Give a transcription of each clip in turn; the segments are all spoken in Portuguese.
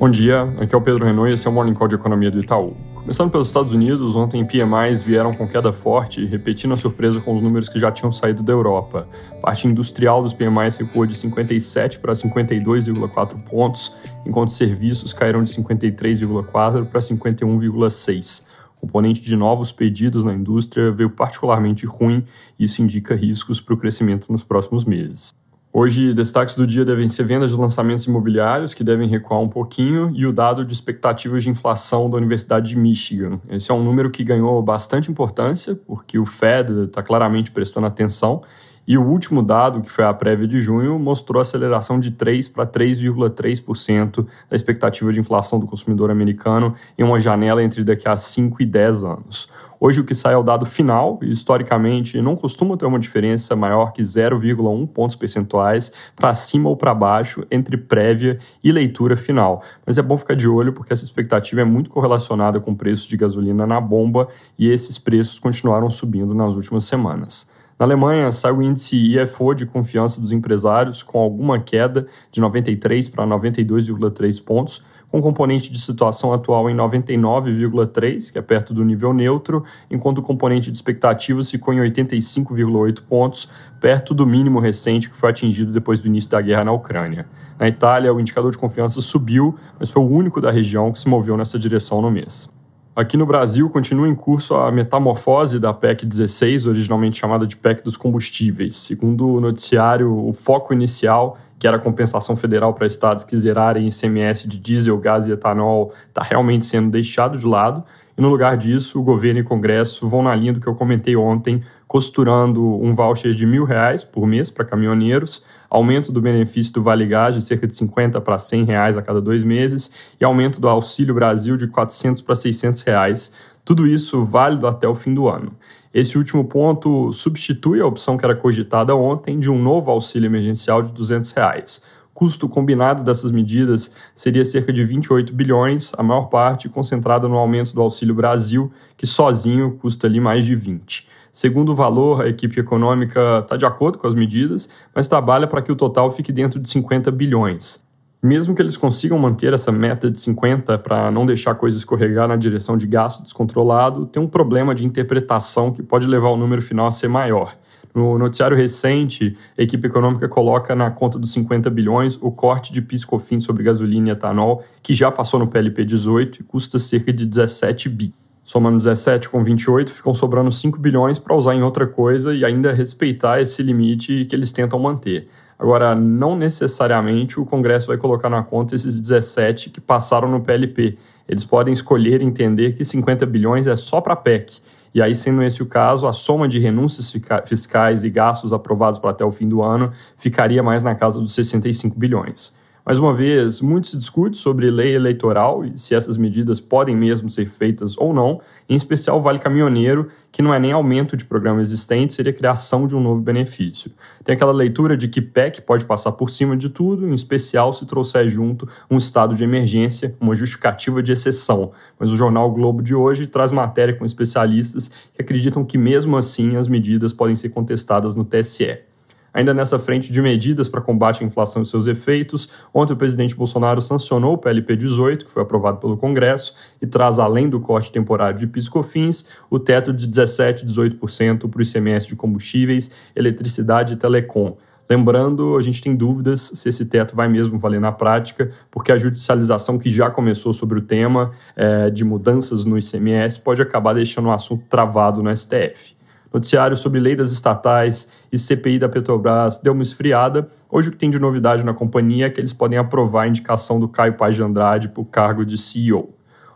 Bom dia, aqui é o Pedro Renault e esse é o Morning Call de Economia do Itaú. Começando pelos Estados Unidos, ontem PMIs vieram com queda forte, repetindo a surpresa com os números que já tinham saído da Europa. Parte industrial dos PMIs recuou de 57 para 52,4 pontos, enquanto serviços caíram de 53,4 para 51,6. O componente de novos pedidos na indústria veio particularmente ruim e isso indica riscos para o crescimento nos próximos meses. Hoje, destaques do dia devem ser vendas de lançamentos imobiliários, que devem recuar um pouquinho, e o dado de expectativas de inflação da Universidade de Michigan. Esse é um número que ganhou bastante importância, porque o Fed está claramente prestando atenção, e o último dado, que foi a prévia de junho, mostrou aceleração de 3 para 3,3% da expectativa de inflação do consumidor americano em uma janela entre daqui a 5 e 10 anos. Hoje o que sai é o dado final, e historicamente não costuma ter uma diferença maior que 0,1 pontos percentuais para cima ou para baixo entre prévia e leitura final. Mas é bom ficar de olho porque essa expectativa é muito correlacionada com preços de gasolina na bomba e esses preços continuaram subindo nas últimas semanas. Na Alemanha, sai o índice IFO de confiança dos empresários, com alguma queda de 93 para 92,3 pontos, com componente de situação atual em 99,3, que é perto do nível neutro, enquanto o componente de expectativas ficou em 85,8 pontos, perto do mínimo recente que foi atingido depois do início da guerra na Ucrânia. Na Itália, o indicador de confiança subiu, mas foi o único da região que se moveu nessa direção no mês. Aqui no Brasil, continua em curso a metamorfose da PEC 16, originalmente chamada de PEC dos combustíveis. Segundo o noticiário, o foco inicial que era compensação federal para estados que zerarem ICMS de diesel, gás e etanol, está realmente sendo deixado de lado. E no lugar disso, o governo e o Congresso vão na linha do que eu comentei ontem, costurando um voucher de mil reais por mês para caminhoneiros, aumento do benefício do Vale Gás de cerca de 50 para 100 reais a cada dois meses e aumento do Auxílio Brasil de 400 para 600 reais. Tudo isso válido até o fim do ano. Esse último ponto substitui a opção que era cogitada ontem de um novo auxílio emergencial de 200 reais. Custo combinado dessas medidas seria cerca de 28 bilhões, a maior parte concentrada no aumento do Auxílio Brasil, que sozinho custa ali mais de 20. Segundo o valor, a equipe econômica está de acordo com as medidas, mas trabalha para que o total fique dentro de 50 bilhões mesmo que eles consigam manter essa meta de 50 para não deixar a coisa escorregar na direção de gasto descontrolado, tem um problema de interpretação que pode levar o número final a ser maior. No noticiário recente, a equipe econômica coloca na conta dos 50 bilhões o corte de piscofim sobre gasolina e etanol, que já passou no PLP 18 e custa cerca de 17 bi. Somando 17 com 28, ficam sobrando 5 bilhões para usar em outra coisa e ainda respeitar esse limite que eles tentam manter. Agora, não necessariamente o Congresso vai colocar na conta esses 17 que passaram no PLP. Eles podem escolher entender que 50 bilhões é só para a PEC. E aí, sendo esse o caso, a soma de renúncias fiscais e gastos aprovados para até o fim do ano ficaria mais na casa dos 65 bilhões. Mais uma vez, muito se discute sobre lei eleitoral e se essas medidas podem mesmo ser feitas ou não, em especial o Vale Caminhoneiro, que não é nem aumento de programa existente, seria criação de um novo benefício. Tem aquela leitura de que PEC pode passar por cima de tudo, em especial se trouxer junto um estado de emergência, uma justificativa de exceção. Mas o jornal Globo de hoje traz matéria com especialistas que acreditam que mesmo assim as medidas podem ser contestadas no TSE. Ainda nessa frente de medidas para combate à inflação e seus efeitos, ontem o presidente Bolsonaro sancionou o PLP 18, que foi aprovado pelo Congresso, e traz, além do corte temporário de piscofins, o teto de 17% e 18% para o ICMS de combustíveis, eletricidade e telecom. Lembrando, a gente tem dúvidas se esse teto vai mesmo valer na prática, porque a judicialização que já começou sobre o tema é, de mudanças no ICMS pode acabar deixando o assunto travado no STF noticiário sobre lei das estatais e CPI da Petrobras deu uma esfriada. Hoje o que tem de novidade na companhia é que eles podem aprovar a indicação do Caio Paz de Andrade para o cargo de CEO.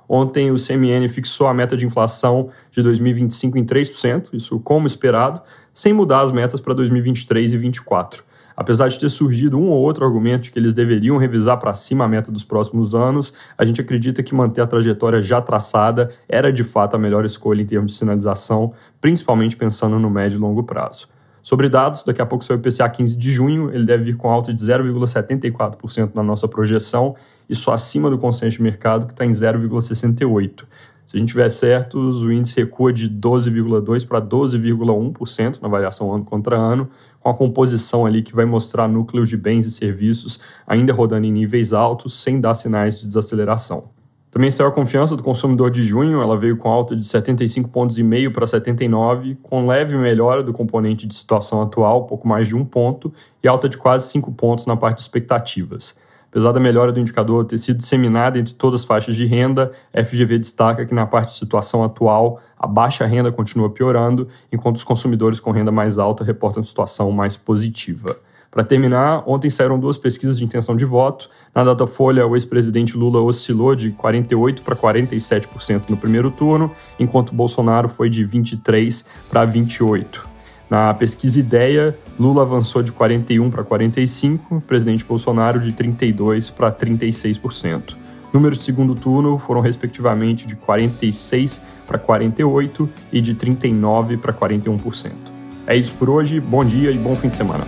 Ontem o CMN fixou a meta de inflação de 2025 em 3%, isso como esperado, sem mudar as metas para 2023 e 2024. Apesar de ter surgido um ou outro argumento de que eles deveriam revisar para cima a meta dos próximos anos, a gente acredita que manter a trajetória já traçada era de fato a melhor escolha em termos de sinalização, principalmente pensando no médio e longo prazo. Sobre dados, daqui a pouco sai o IPCA 15 de junho, ele deve vir com alta de 0,74% na nossa projeção, isso acima do consenso de mercado, que está em 0,68%. Se a gente tiver certos, o índice recua de 12,2% para 12,1% na variação ano contra ano, com a composição ali que vai mostrar núcleos de bens e serviços ainda rodando em níveis altos, sem dar sinais de desaceleração. Também saiu a confiança do consumidor de junho, ela veio com alta de 75 pontos e meio para 79, com leve melhora do componente de situação atual, pouco mais de um ponto, e alta de quase 5 pontos na parte de expectativas. Apesar da melhora do indicador ter sido disseminada entre todas as faixas de renda, a FGV destaca que na parte de situação atual, a baixa renda continua piorando, enquanto os consumidores com renda mais alta reportam situação mais positiva. Para terminar, ontem saíram duas pesquisas de intenção de voto. Na Datafolha, o ex-presidente Lula oscilou de 48% para 47% no primeiro turno, enquanto Bolsonaro foi de 23% para 28%. Na pesquisa Ideia, Lula avançou de 41 para 45, presidente Bolsonaro de 32 para 36%. Números de segundo turno foram respectivamente de 46 para 48 e de 39 para 41%. É isso por hoje, bom dia e bom fim de semana.